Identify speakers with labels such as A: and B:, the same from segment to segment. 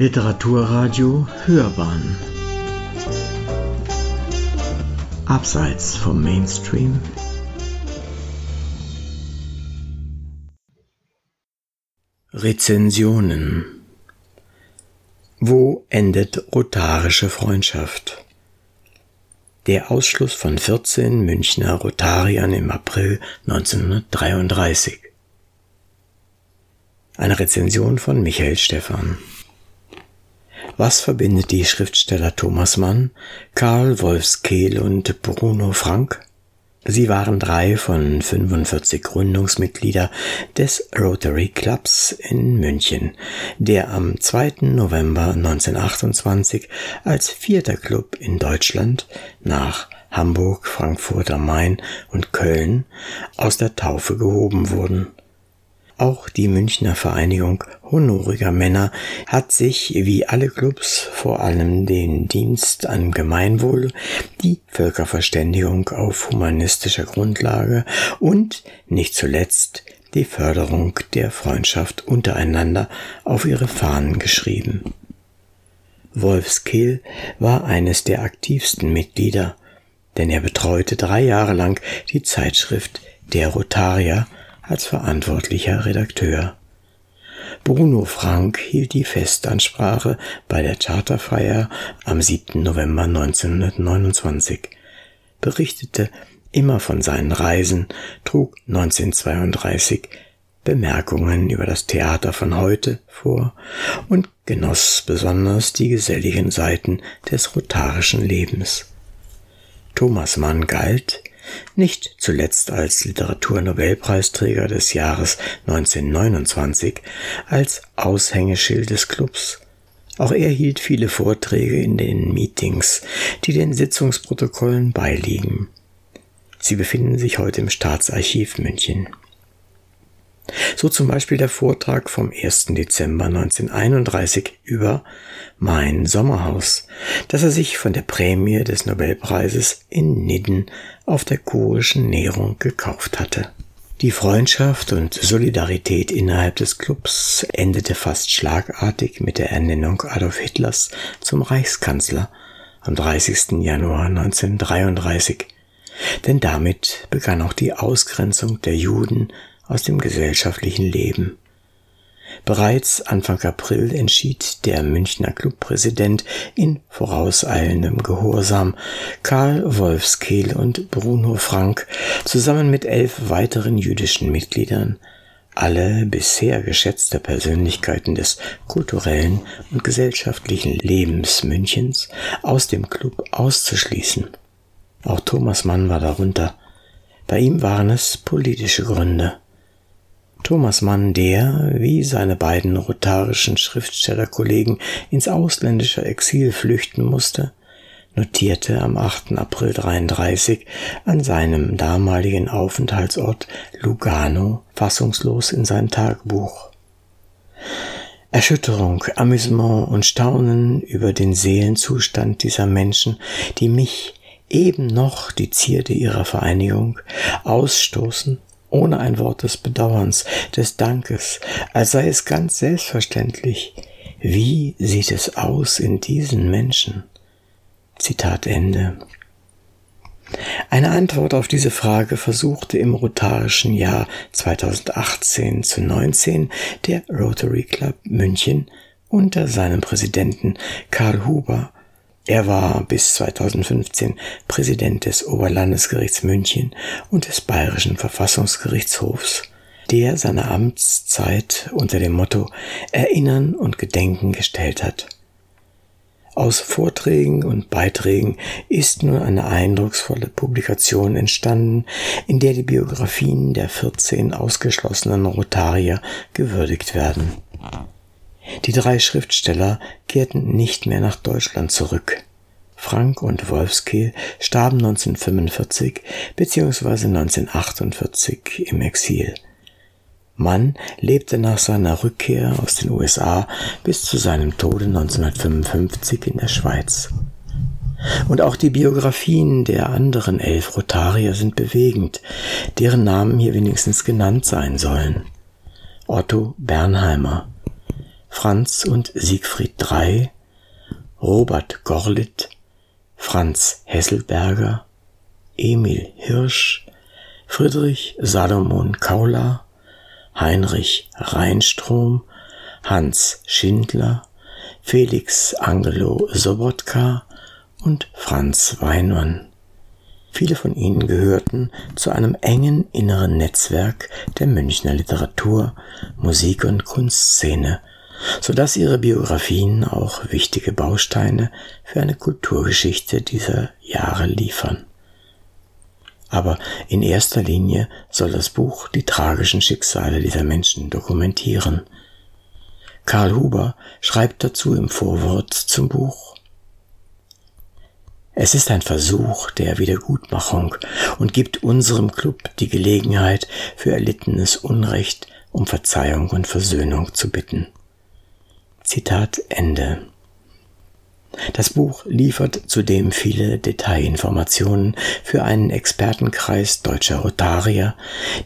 A: Literaturradio Hörbahn Abseits vom Mainstream Rezensionen Wo endet rotarische Freundschaft? Der Ausschluss von 14 Münchner Rotariern im April 1933. Eine Rezension von Michael Stephan. Was verbindet die Schriftsteller Thomas Mann, Karl Wolfskehl und Bruno Frank? Sie waren drei von 45 Gründungsmitglieder des Rotary Clubs in München, der am 2. November 1928 als vierter Club in Deutschland nach Hamburg, Frankfurt am Main und Köln aus der Taufe gehoben wurden. Auch die Münchner Vereinigung honoriger Männer hat sich, wie alle Clubs, vor allem den Dienst an Gemeinwohl, die Völkerverständigung auf humanistischer Grundlage und, nicht zuletzt, die Förderung der Freundschaft untereinander auf ihre Fahnen geschrieben. Wolfskill war eines der aktivsten Mitglieder, denn er betreute drei Jahre lang die Zeitschrift Der Rotarier als verantwortlicher Redakteur. Bruno Frank hielt die Festansprache bei der Charterfeier am 7. November 1929, berichtete immer von seinen Reisen, trug 1932 Bemerkungen über das Theater von heute vor und genoss besonders die geselligen Seiten des rotarischen Lebens. Thomas Mann galt nicht zuletzt als Literaturnobelpreisträger des Jahres 1929, als Aushängeschild des Clubs. Auch er hielt viele Vorträge in den Meetings, die den Sitzungsprotokollen beiliegen. Sie befinden sich heute im Staatsarchiv München. So zum Beispiel der Vortrag vom 1. Dezember 1931 über Mein Sommerhaus, das er sich von der Prämie des Nobelpreises in Nidden auf der kurischen Nährung gekauft hatte. Die Freundschaft und Solidarität innerhalb des Clubs endete fast schlagartig mit der Ernennung Adolf Hitlers zum Reichskanzler am 30. Januar 1933, denn damit begann auch die Ausgrenzung der Juden aus dem gesellschaftlichen Leben. Bereits Anfang April entschied der Münchner Clubpräsident in vorauseilendem Gehorsam, Karl Wolfskehl und Bruno Frank zusammen mit elf weiteren jüdischen Mitgliedern, alle bisher geschätzte Persönlichkeiten des kulturellen und gesellschaftlichen Lebens Münchens, aus dem Club auszuschließen. Auch Thomas Mann war darunter. Bei ihm waren es politische Gründe. Thomas Mann, der, wie seine beiden rotarischen Schriftstellerkollegen, ins ausländische Exil flüchten musste, notierte am 8. April 33 an seinem damaligen Aufenthaltsort Lugano fassungslos in sein Tagebuch. Erschütterung, Amüsement und Staunen über den Seelenzustand dieser Menschen, die mich eben noch die Zierde ihrer Vereinigung ausstoßen ohne ein Wort des Bedauerns, des Dankes, als sei es ganz selbstverständlich. Wie sieht es aus in diesen Menschen? Zitat Ende. Eine Antwort auf diese Frage versuchte im rotarischen Jahr 2018 zu 19 der Rotary Club München unter seinem Präsidenten Karl Huber er war bis 2015 Präsident des Oberlandesgerichts München und des Bayerischen Verfassungsgerichtshofs, der seine Amtszeit unter dem Motto Erinnern und Gedenken gestellt hat. Aus Vorträgen und Beiträgen ist nun eine eindrucksvolle Publikation entstanden, in der die Biografien der 14 ausgeschlossenen Rotarier gewürdigt werden. Die drei Schriftsteller kehrten nicht mehr nach Deutschland zurück. Frank und Wolfskehl starben 1945 bzw. 1948 im Exil. Mann lebte nach seiner Rückkehr aus den USA bis zu seinem Tode 1955 in der Schweiz. Und auch die Biografien der anderen elf Rotarier sind bewegend, deren Namen hier wenigstens genannt sein sollen. Otto Bernheimer, Franz und Siegfried III, Robert Gorlitt, Franz Hesselberger, Emil Hirsch, Friedrich Salomon Kauler, Heinrich Reinstrom, Hans Schindler, Felix Angelo Sobotka und Franz Weinmann. Viele von ihnen gehörten zu einem engen inneren Netzwerk der Münchner Literatur, Musik und Kunstszene, so dass ihre Biografien auch wichtige Bausteine für eine Kulturgeschichte dieser Jahre liefern. Aber in erster Linie soll das Buch die tragischen Schicksale dieser Menschen dokumentieren. Karl Huber schreibt dazu im Vorwort zum Buch es ist ein Versuch der Wiedergutmachung und gibt unserem Club die Gelegenheit, für erlittenes Unrecht um Verzeihung und Versöhnung zu bitten. Zitat Ende. Das Buch liefert zudem viele Detailinformationen für einen Expertenkreis deutscher Rotarier,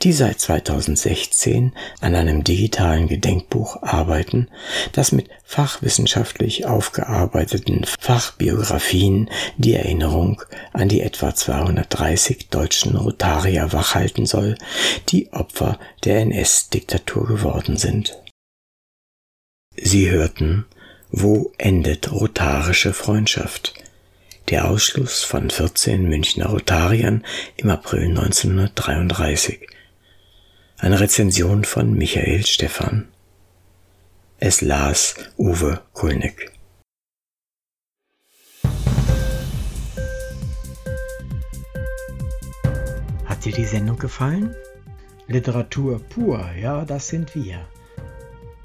A: die seit 2016 an einem digitalen Gedenkbuch arbeiten, das mit fachwissenschaftlich aufgearbeiteten Fachbiografien die Erinnerung an die etwa 230 deutschen Rotarier wachhalten soll, die Opfer der NS-Diktatur geworden sind. Sie hörten wo endet rotarische Freundschaft? Der Ausschluss von 14 Münchner Rotariern im April 1933. Eine Rezension von Michael Stephan. Es las Uwe Kulnick.
B: Hat dir die Sendung gefallen? Literatur pur, ja, das sind wir.